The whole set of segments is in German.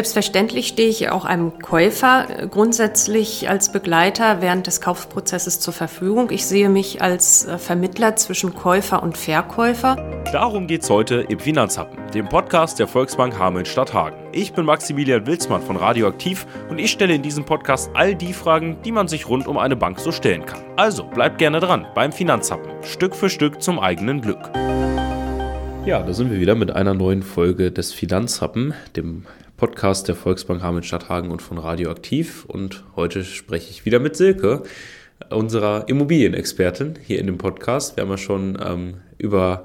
Selbstverständlich stehe ich auch einem Käufer grundsätzlich als Begleiter während des Kaufprozesses zur Verfügung. Ich sehe mich als äh, Vermittler zwischen Käufer und Verkäufer. Darum geht es heute im Finanzhappen, dem Podcast der Volksbank Hameln-Stadthagen. Ich bin Maximilian Wilsmann von Radioaktiv und ich stelle in diesem Podcast all die Fragen, die man sich rund um eine Bank so stellen kann. Also bleibt gerne dran beim Finanzhappen, Stück für Stück zum eigenen Glück. Ja, da sind wir wieder mit einer neuen Folge des Finanzhappen, dem Podcast der Volksbank Hameln-Stadthagen und von Radioaktiv. Und heute spreche ich wieder mit Silke, unserer Immobilienexpertin hier in dem Podcast. Wir haben ja schon ähm, über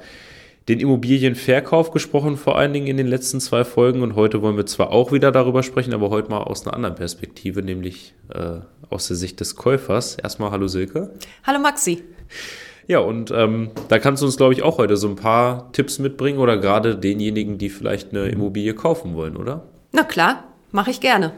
den Immobilienverkauf gesprochen, vor allen Dingen in den letzten zwei Folgen. Und heute wollen wir zwar auch wieder darüber sprechen, aber heute mal aus einer anderen Perspektive, nämlich äh, aus der Sicht des Käufers. Erstmal hallo Silke. Hallo Maxi. Ja, und ähm, da kannst du uns, glaube ich, auch heute so ein paar Tipps mitbringen oder gerade denjenigen, die vielleicht eine Immobilie kaufen wollen, oder? Na klar, mache ich gerne.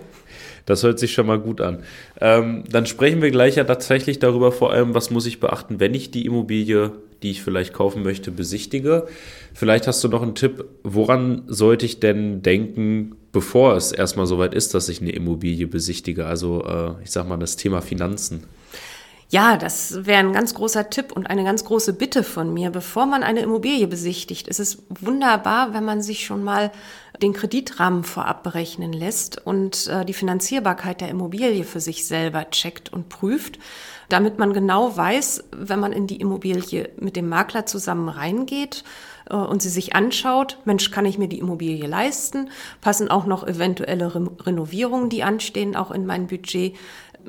Das hört sich schon mal gut an. Ähm, dann sprechen wir gleich ja tatsächlich darüber, vor allem, was muss ich beachten, wenn ich die Immobilie, die ich vielleicht kaufen möchte, besichtige. Vielleicht hast du noch einen Tipp, woran sollte ich denn denken, bevor es erstmal soweit ist, dass ich eine Immobilie besichtige? Also äh, ich sag mal das Thema Finanzen. Ja, das wäre ein ganz großer Tipp und eine ganz große Bitte von mir. Bevor man eine Immobilie besichtigt, ist es wunderbar, wenn man sich schon mal den Kreditrahmen vorab berechnen lässt und äh, die Finanzierbarkeit der Immobilie für sich selber checkt und prüft, damit man genau weiß, wenn man in die Immobilie mit dem Makler zusammen reingeht, äh, und sie sich anschaut, Mensch, kann ich mir die Immobilie leisten? Passen auch noch eventuelle Re Renovierungen, die anstehen, auch in mein Budget?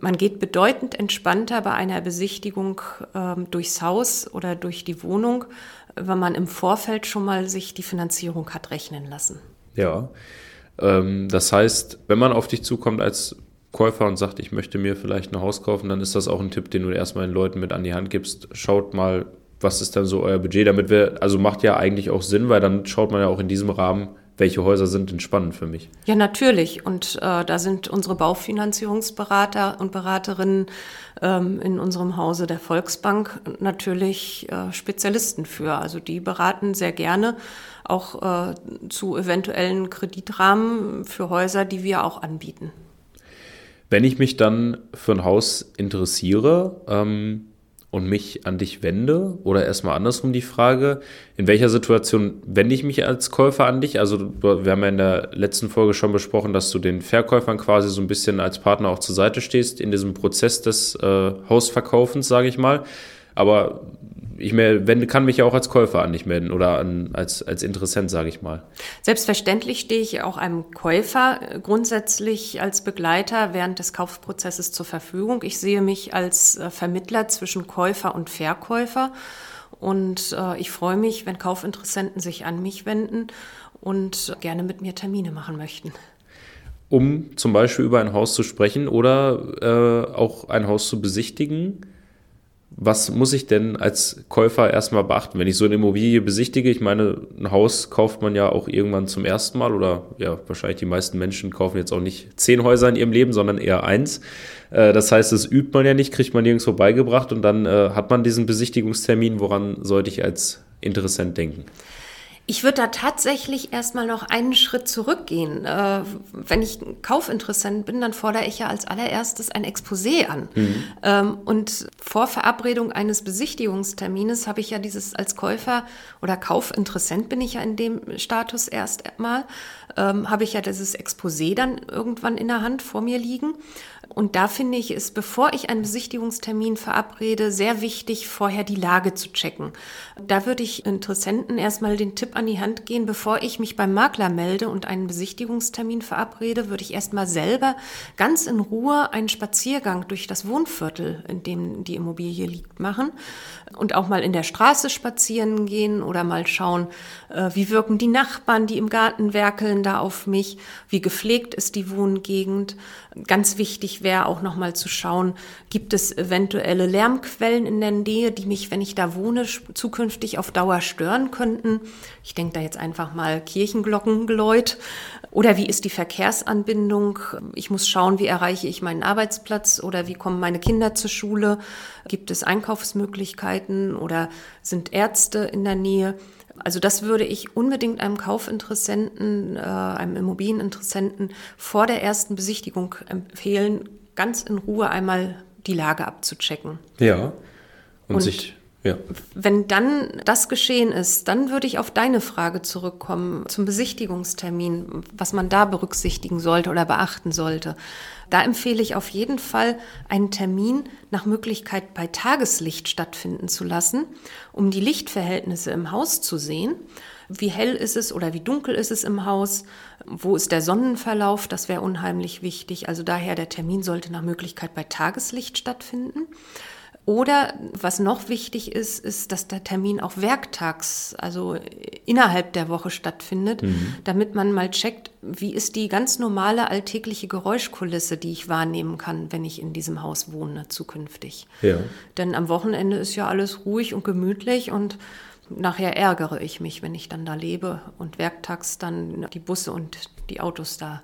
Man geht bedeutend entspannter bei einer Besichtigung ähm, durchs Haus oder durch die Wohnung, wenn man im Vorfeld schon mal sich die Finanzierung hat rechnen lassen. Ja, ähm, das heißt, wenn man auf dich zukommt als Käufer und sagt, ich möchte mir vielleicht ein Haus kaufen, dann ist das auch ein Tipp, den du erstmal den Leuten mit an die Hand gibst. Schaut mal, was ist dann so euer Budget, damit wir, also macht ja eigentlich auch Sinn, weil dann schaut man ja auch in diesem Rahmen, welche Häuser sind denn spannend für mich? Ja, natürlich. Und äh, da sind unsere Baufinanzierungsberater und Beraterinnen ähm, in unserem Hause der Volksbank natürlich äh, Spezialisten für. Also die beraten sehr gerne auch äh, zu eventuellen Kreditrahmen für Häuser, die wir auch anbieten. Wenn ich mich dann für ein Haus interessiere, ähm, und mich an dich wende? Oder erstmal andersrum die Frage, in welcher Situation wende ich mich als Käufer an dich? Also wir haben ja in der letzten Folge schon besprochen, dass du den Verkäufern quasi so ein bisschen als Partner auch zur Seite stehst in diesem Prozess des äh, Hausverkaufens, sage ich mal. Aber ich wende, kann mich ja auch als Käufer an dich melden oder an, als, als Interessent, sage ich mal. Selbstverständlich stehe ich auch einem Käufer äh, grundsätzlich als Begleiter während des Kaufprozesses zur Verfügung. Ich sehe mich als äh, Vermittler zwischen Käufer und Verkäufer. Und äh, ich freue mich, wenn Kaufinteressenten sich an mich wenden und gerne mit mir Termine machen möchten. Um zum Beispiel über ein Haus zu sprechen oder äh, auch ein Haus zu besichtigen was muss ich denn als Käufer erstmal beachten, wenn ich so eine Immobilie besichtige? Ich meine, ein Haus kauft man ja auch irgendwann zum ersten Mal oder ja, wahrscheinlich die meisten Menschen kaufen jetzt auch nicht zehn Häuser in ihrem Leben, sondern eher eins. Äh, das heißt, das übt man ja nicht, kriegt man nirgendwo beigebracht und dann äh, hat man diesen Besichtigungstermin. Woran sollte ich als Interessent denken? Ich würde da tatsächlich erstmal noch einen Schritt zurückgehen. Äh, wenn ich Kaufinteressent bin, dann fordere ich ja als allererstes ein Exposé an. Mhm. Ähm, und vor Verabredung eines Besichtigungstermines habe ich ja dieses als Käufer oder Kaufinteressent bin ich ja in dem Status erst einmal, ähm, habe ich ja dieses Exposé dann irgendwann in der Hand vor mir liegen. Und da finde ich es, bevor ich einen Besichtigungstermin verabrede, sehr wichtig, vorher die Lage zu checken. Da würde ich Interessenten erstmal den Tipp an die Hand gehen, bevor ich mich beim Makler melde und einen Besichtigungstermin verabrede, würde ich erstmal selber ganz in Ruhe einen Spaziergang durch das Wohnviertel, in dem die Immobilie liegt, machen und auch mal in der Straße spazieren gehen oder mal schauen, äh, wie wirken die Nachbarn, die im Garten werkeln, da auf mich, wie gepflegt ist die Wohngegend. Ganz wichtig wäre auch noch mal zu schauen, gibt es eventuelle Lärmquellen in der Nähe, die mich, wenn ich da wohne, zukünftig auf Dauer stören könnten. Ich denke da jetzt einfach mal Kirchenglockengeläut. Oder wie ist die Verkehrsanbindung? Ich muss schauen, wie erreiche ich meinen Arbeitsplatz oder wie kommen meine Kinder zur Schule? Gibt es Einkaufsmöglichkeiten oder sind Ärzte in der Nähe? Also das würde ich unbedingt einem Kaufinteressenten, äh, einem Immobilieninteressenten vor der ersten Besichtigung empfehlen, ganz in Ruhe einmal die Lage abzuchecken. Ja. Und, und sich ja. Wenn dann das geschehen ist, dann würde ich auf deine Frage zurückkommen zum Besichtigungstermin, was man da berücksichtigen sollte oder beachten sollte. Da empfehle ich auf jeden Fall, einen Termin nach Möglichkeit bei Tageslicht stattfinden zu lassen, um die Lichtverhältnisse im Haus zu sehen. Wie hell ist es oder wie dunkel ist es im Haus? Wo ist der Sonnenverlauf? Das wäre unheimlich wichtig. Also daher der Termin sollte nach Möglichkeit bei Tageslicht stattfinden. Oder was noch wichtig ist, ist, dass der Termin auch werktags, also innerhalb der Woche stattfindet, mhm. damit man mal checkt, wie ist die ganz normale alltägliche Geräuschkulisse, die ich wahrnehmen kann, wenn ich in diesem Haus wohne zukünftig. Ja. Denn am Wochenende ist ja alles ruhig und gemütlich und nachher ärgere ich mich, wenn ich dann da lebe und werktags dann die Busse und die Autos da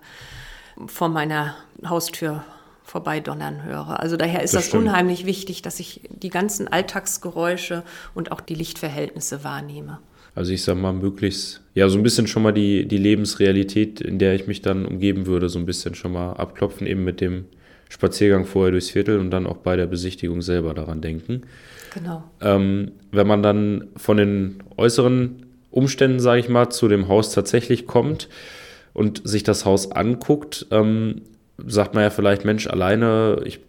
vor meiner Haustür vorbeidonnern höre. Also daher ist das, das unheimlich wichtig, dass ich die ganzen Alltagsgeräusche und auch die Lichtverhältnisse wahrnehme. Also ich sag mal, möglichst, ja, so ein bisschen schon mal die, die Lebensrealität, in der ich mich dann umgeben würde, so ein bisschen schon mal abklopfen, eben mit dem Spaziergang vorher durchs Viertel und dann auch bei der Besichtigung selber daran denken. Genau. Ähm, wenn man dann von den äußeren Umständen, sage ich mal, zu dem Haus tatsächlich kommt und sich das Haus anguckt, ähm, sagt man ja vielleicht, Mensch, alleine, ich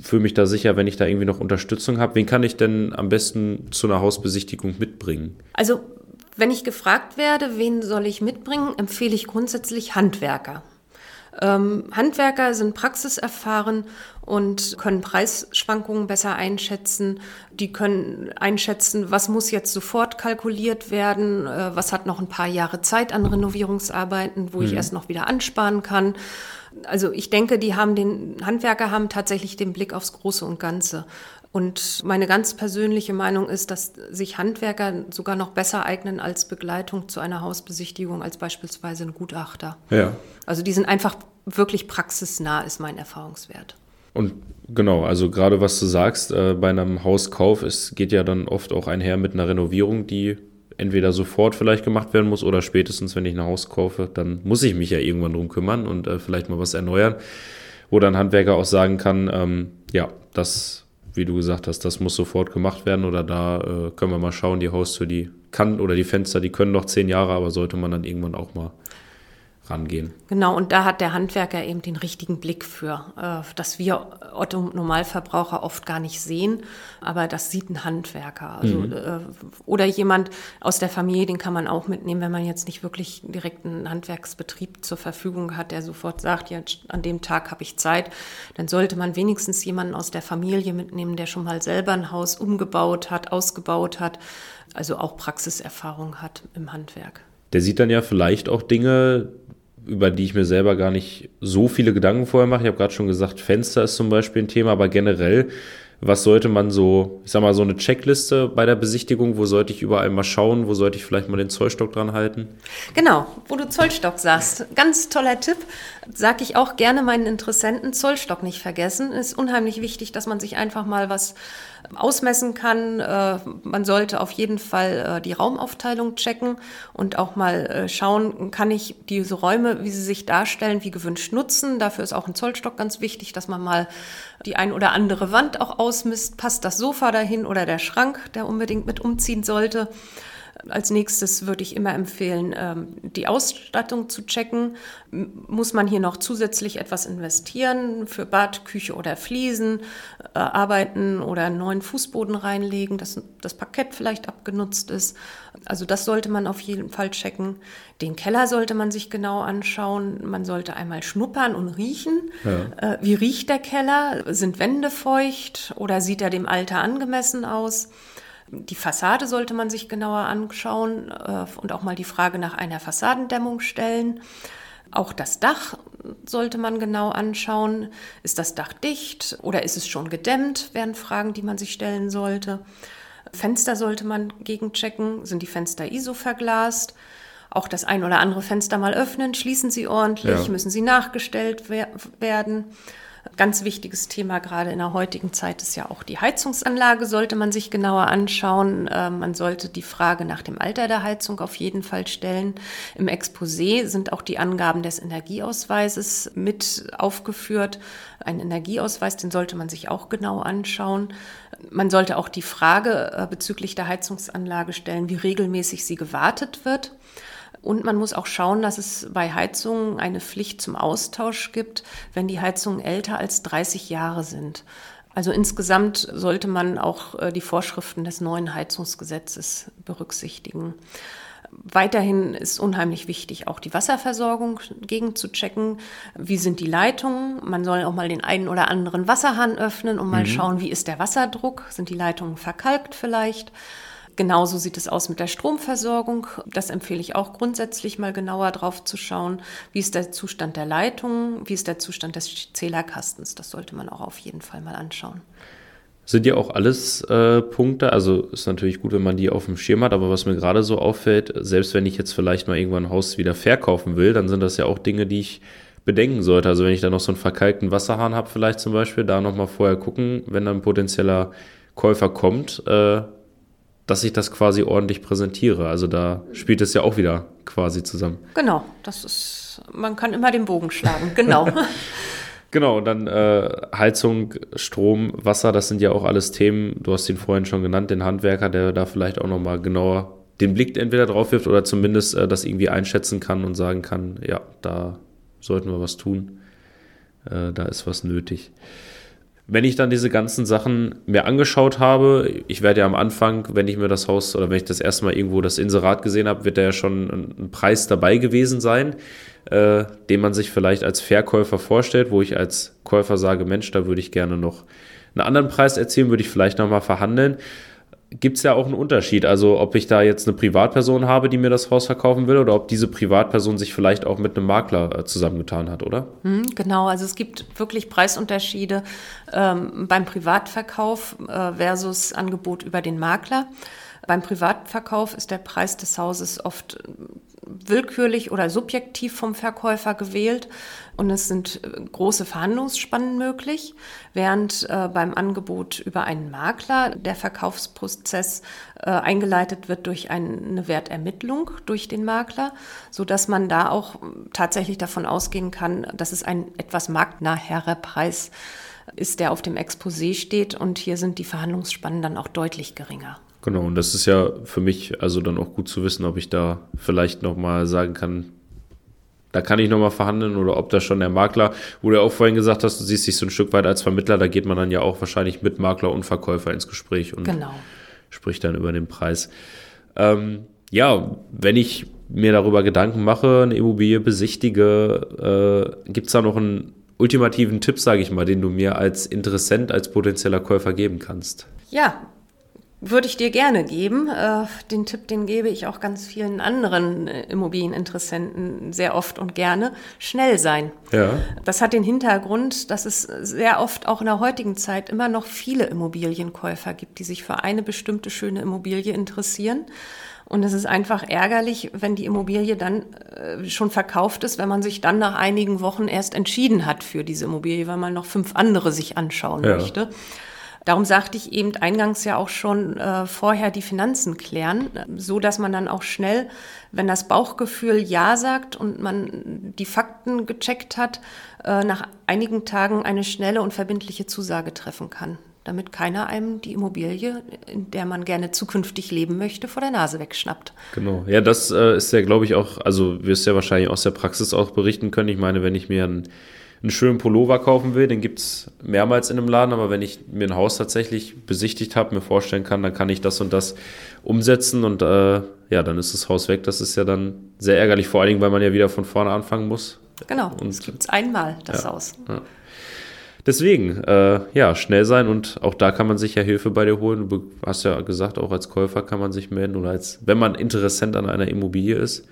fühle mich da sicher, wenn ich da irgendwie noch Unterstützung habe. Wen kann ich denn am besten zu einer Hausbesichtigung mitbringen? Also, wenn ich gefragt werde, wen soll ich mitbringen, empfehle ich grundsätzlich Handwerker. Ähm, Handwerker sind praxiserfahren und können Preisschwankungen besser einschätzen. Die können einschätzen, was muss jetzt sofort kalkuliert werden, äh, was hat noch ein paar Jahre Zeit an Renovierungsarbeiten, wo mhm. ich erst noch wieder ansparen kann. Also ich denke, die haben den Handwerker haben tatsächlich den Blick aufs Große und Ganze. Und meine ganz persönliche Meinung ist, dass sich Handwerker sogar noch besser eignen als Begleitung zu einer Hausbesichtigung als beispielsweise ein Gutachter. Ja. Also die sind einfach wirklich praxisnah, ist mein Erfahrungswert. Und genau, also gerade was du sagst, äh, bei einem Hauskauf, es geht ja dann oft auch einher mit einer Renovierung, die entweder sofort vielleicht gemacht werden muss oder spätestens, wenn ich ein Haus kaufe, dann muss ich mich ja irgendwann drum kümmern und äh, vielleicht mal was erneuern, wo dann Handwerker auch sagen kann, ähm, ja, das, wie du gesagt hast, das muss sofort gemacht werden oder da äh, können wir mal schauen, die Haustür, die kann oder die Fenster, die können noch zehn Jahre, aber sollte man dann irgendwann auch mal rangehen. Genau, und da hat der Handwerker eben den richtigen Blick für, äh, dass wir Otto Normalverbraucher oft gar nicht sehen, aber das sieht ein Handwerker. Also, mhm. Äh, oder jemand aus der Familie, den kann man auch mitnehmen, wenn man jetzt nicht wirklich direkt einen Handwerksbetrieb zur Verfügung hat, der sofort sagt, ja, an dem Tag habe ich Zeit, dann sollte man wenigstens jemanden aus der Familie mitnehmen, der schon mal selber ein Haus umgebaut hat, ausgebaut hat, also auch Praxiserfahrung hat im Handwerk. Der sieht dann ja vielleicht auch Dinge, über die ich mir selber gar nicht so viele Gedanken vorher mache. Ich habe gerade schon gesagt, Fenster ist zum Beispiel ein Thema, aber generell, was sollte man so, ich sag mal, so eine Checkliste bei der Besichtigung, wo sollte ich überall mal schauen, wo sollte ich vielleicht mal den Zollstock dran halten? Genau, wo du Zollstock sagst. Ganz toller Tipp, sage ich auch gerne meinen Interessenten, Zollstock nicht vergessen. Ist unheimlich wichtig, dass man sich einfach mal was ausmessen kann. Äh, man sollte auf jeden Fall äh, die Raumaufteilung checken und auch mal äh, schauen, kann ich diese Räume, wie sie sich darstellen, wie gewünscht nutzen. Dafür ist auch ein Zollstock ganz wichtig, dass man mal die ein oder andere Wand auch ausmisst. Passt das Sofa dahin oder der Schrank, der unbedingt mit umziehen sollte? Als nächstes würde ich immer empfehlen, ähm, die Ausstattung zu checken. Muss man hier noch zusätzlich etwas investieren für Bad, Küche oder Fliesen, äh, arbeiten oder einen neuen Fußboden reinlegen, dass das Parkett vielleicht abgenutzt ist. Also das sollte man auf jeden Fall checken. Den Keller sollte man sich genau anschauen. Man sollte einmal schnuppern und riechen. Ja. Äh, wie riecht der Keller? Sind Wände feucht oder sieht er dem Alter angemessen aus? Die Fassade sollte man sich genauer anschauen äh, und auch mal die Frage nach einer Fassadendämmung stellen. Auch das Dach sollte man genau anschauen. Ist das Dach dicht oder ist es schon gedämmt? Wären Fragen, die man sich stellen sollte. Fenster sollte man gegenchecken. Sind die Fenster ISO verglast? Auch das ein oder andere Fenster mal öffnen. Schließen sie ordentlich? Ja. Müssen sie nachgestellt wer werden? Ganz wichtiges Thema gerade in der heutigen Zeit ist ja auch die Heizungsanlage, sollte man sich genauer anschauen. Äh, man sollte die Frage nach dem Alter der Heizung auf jeden Fall stellen. Im Exposé sind auch die Angaben des Energieausweises mit aufgeführt. Ein Energieausweis, den sollte man sich auch genau anschauen. Man sollte auch die Frage äh, bezüglich der Heizungsanlage stellen, wie regelmäßig sie gewartet wird. Und man muss auch schauen, dass es bei Heizungen eine Pflicht zum Austausch gibt, wenn die Heizungen älter als 30 Jahre sind. Also insgesamt sollte man auch äh, die Vorschriften des neuen Heizungsgesetzes berücksichtigen. Weiterhin ist unheimlich wichtig, auch die Wasserversorgung gegenzuchecken. Wie sind die Leitungen? Man soll auch mal den einen oder anderen Wasserhahn öffnen und mal mhm. schauen, wie ist der Wasserdruck? Sind die Leitungen verkalkt vielleicht? Genauso sieht es aus mit der Stromversorgung. Das empfehle ich auch grundsätzlich mal genauer drauf zu schauen. Wie ist der Zustand der Leitung? Wie ist der Zustand des Zählerkastens? Das sollte man auch auf jeden Fall mal anschauen. Sind ja auch alles äh, Punkte, also ist natürlich gut, wenn man die auf dem Schirm hat, aber was mir gerade so auffällt, selbst wenn ich jetzt vielleicht mal irgendwann ein Haus wieder verkaufen will, dann sind das ja auch Dinge, die ich bedenken sollte. Also wenn ich da noch so einen verkalkten Wasserhahn habe, vielleicht zum Beispiel, da nochmal vorher gucken, wenn dann ein potenzieller Käufer kommt, äh, dass ich das quasi ordentlich präsentiere. Also da spielt es ja auch wieder quasi zusammen. Genau, das ist, man kann immer den Bogen schlagen, genau. genau, und dann äh, Heizung, Strom, Wasser, das sind ja auch alles Themen, du hast ihn vorhin schon genannt, den Handwerker, der da vielleicht auch nochmal genauer den Blick entweder drauf wirft oder zumindest äh, das irgendwie einschätzen kann und sagen kann, ja, da sollten wir was tun, äh, da ist was nötig wenn ich dann diese ganzen Sachen mir angeschaut habe, ich werde ja am Anfang, wenn ich mir das Haus oder wenn ich das erste Mal irgendwo das Inserat gesehen habe, wird da ja schon ein, Preis dabei gewesen sein, äh, den man sich vielleicht als Verkäufer vorstellt, wo ich als Käufer sage, Mensch, da würde ich gerne noch einen anderen Preis erzielen, würde ich vielleicht nochmal verhandeln gibt es ja auch einen Unterschied. Also ob ich da jetzt eine Privatperson habe, die mir das Haus verkaufen will, oder ob diese Privatperson sich vielleicht auch mit einem Makler äh, zusammengetan hat, oder? Hm, genau, also es gibt wirklich Preisunterschiede ähm, beim Privatverkauf äh, versus Angebot über den Makler. Beim Privatverkauf ist der Preis des Hauses oft willkürlich oder subjektiv vom Verkäufer gewählt. Und es sind äh, große Verhandlungsspannen möglich, während äh, beim Angebot über einen Makler der Verkaufsprozess äh, eingeleitet wird durch eine Wertermittlung durch den Makler, so dass man da auch tatsächlich davon ausgehen kann, dass es ein etwas marktnaherer Preis ist, der auf dem Exposé steht und hier sind die Verhandlungsspannen dann auch deutlich geringer. Genau, und das ist ja für mich also dann auch gut zu wissen, ob ich da vielleicht nochmal sagen kann, da kann ich nochmal verhandeln oder ob da schon der Makler, wo du ja auch vorhin gesagt hast, du siehst dich so ein Stück weit als Vermittler, da geht man dann ja auch wahrscheinlich mit Makler und Verkäufer ins Gespräch und genau. spricht dann über den Preis. Ähm, ja, wenn ich mir darüber Gedanken mache, eine Immobilie besichtige, äh, gibt es da noch einen ultimativen Tipp, sage ich mal, den du mir als Interessent, als potenzieller Käufer geben kannst? Ja, würde ich dir gerne geben. Äh, den Tipp, den gebe ich auch ganz vielen anderen äh, Immobilieninteressenten sehr oft und gerne. Schnell sein. Ja. Das hat den Hintergrund, dass es sehr oft auch in der heutigen Zeit immer noch viele Immobilienkäufer gibt, die sich für eine bestimmte schöne Immobilie interessieren. Und es ist einfach ärgerlich, wenn die Immobilie dann äh, schon verkauft ist, wenn man sich dann nach einigen Wochen erst entschieden hat für diese Immobilie, weil man noch fünf andere sich anschauen ja. möchte. Darum sagte ich eben eingangs ja auch schon äh, vorher die Finanzen klären, so dass man dann auch schnell, wenn das Bauchgefühl Ja sagt und man die Fakten gecheckt hat, äh, nach einigen Tagen eine schnelle und verbindliche Zusage treffen kann damit keiner einem die Immobilie, in der man gerne zukünftig leben möchte, vor der Nase wegschnappt. Genau. Ja, das äh, ist ja, glaube ich, auch, also wirst ja wahrscheinlich aus der Praxis auch berichten können. Ich meine, wenn ich mir ein einen schönen Pullover kaufen will, den gibt es mehrmals in einem Laden, aber wenn ich mir ein Haus tatsächlich besichtigt habe, mir vorstellen kann, dann kann ich das und das umsetzen und äh, ja, dann ist das Haus weg. Das ist ja dann sehr ärgerlich, vor allen Dingen, weil man ja wieder von vorne anfangen muss. Genau, und es gibt es einmal, das ja, Haus. Ja. Deswegen, äh, ja, schnell sein und auch da kann man sich ja Hilfe bei dir holen. Du hast ja gesagt, auch als Käufer kann man sich melden oder als, wenn man Interessent an einer Immobilie ist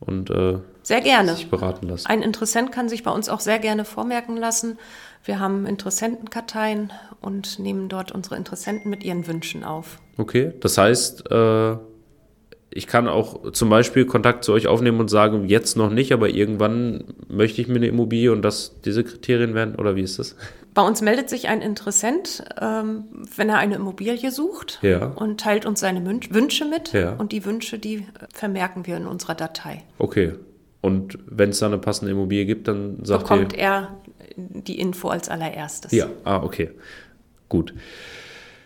und äh, sehr gerne. sich beraten lassen. Ein Interessent kann sich bei uns auch sehr gerne vormerken lassen. Wir haben Interessentenkarteien und nehmen dort unsere Interessenten mit ihren Wünschen auf. Okay, das heißt, äh, ich kann auch zum Beispiel Kontakt zu euch aufnehmen und sagen, jetzt noch nicht, aber irgendwann möchte ich mir eine Immobilie und das diese Kriterien werden oder wie ist das? Bei uns meldet sich ein Interessent, ähm, wenn er eine Immobilie sucht Ja. und teilt uns seine Wünsche mit. Ja. Und die Wünsche, die vermerken wir in unserer Datei. Okay. Und wenn es da eine passende Immobilie gibt, dann sagt Bekommt ihr. er die Info als allererstes. Ja, ah, okay. Gut.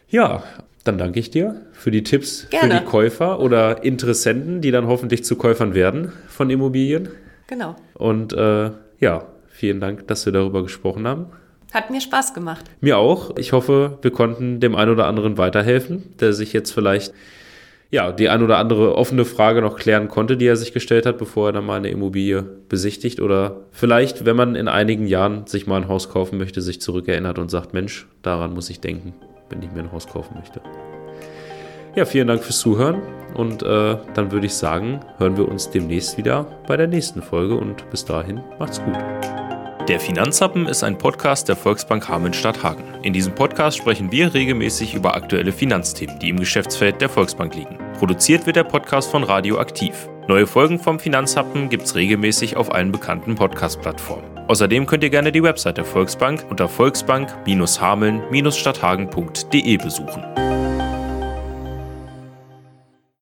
Ja, dann danke ich dir für die Tipps für Gerne. die Käufer oder Interessenten, die dann hoffentlich zu Käufern werden von Immobilien. Genau. Und äh, ja, vielen Dank, dass wir darüber gesprochen haben. Hat mir Spaß gemacht. Mir auch. Ich hoffe, wir konnten dem einen oder anderen weiterhelfen, der sich jetzt vielleicht ja, die ein oder andere offene Frage noch klären konnte, die er sich gestellt hat, bevor er dann mal eine Immobilie besichtigt oder vielleicht, wenn man in einigen Jahren sich mal ein Haus kaufen möchte, sich zurückerinnert und sagt, Mensch, daran muss ich denken, wenn ich mir ein Haus kaufen möchte. Ja, vielen Dank fürs Zuhören und äh, dann würde ich sagen, hören wir uns demnächst wieder bei der nächsten Folge und bis dahin macht's gut. Der Finanzhappen ist ein Podcast der Volksbank Hameln-Stadthagen. In diesem Podcast sprechen wir regelmäßig über aktuelle Finanzthemen, die im Geschäftsfeld der Volksbank liegen. Produziert wird der Podcast von Radio Aktiv. Neue Folgen vom Finanzhappen gibt's regelmäßig auf allen bekannten Podcast-Plattformen. Außerdem könnt ihr gerne die Website der Volksbank unter volksbank-hameln-stadthagen.de besuchen.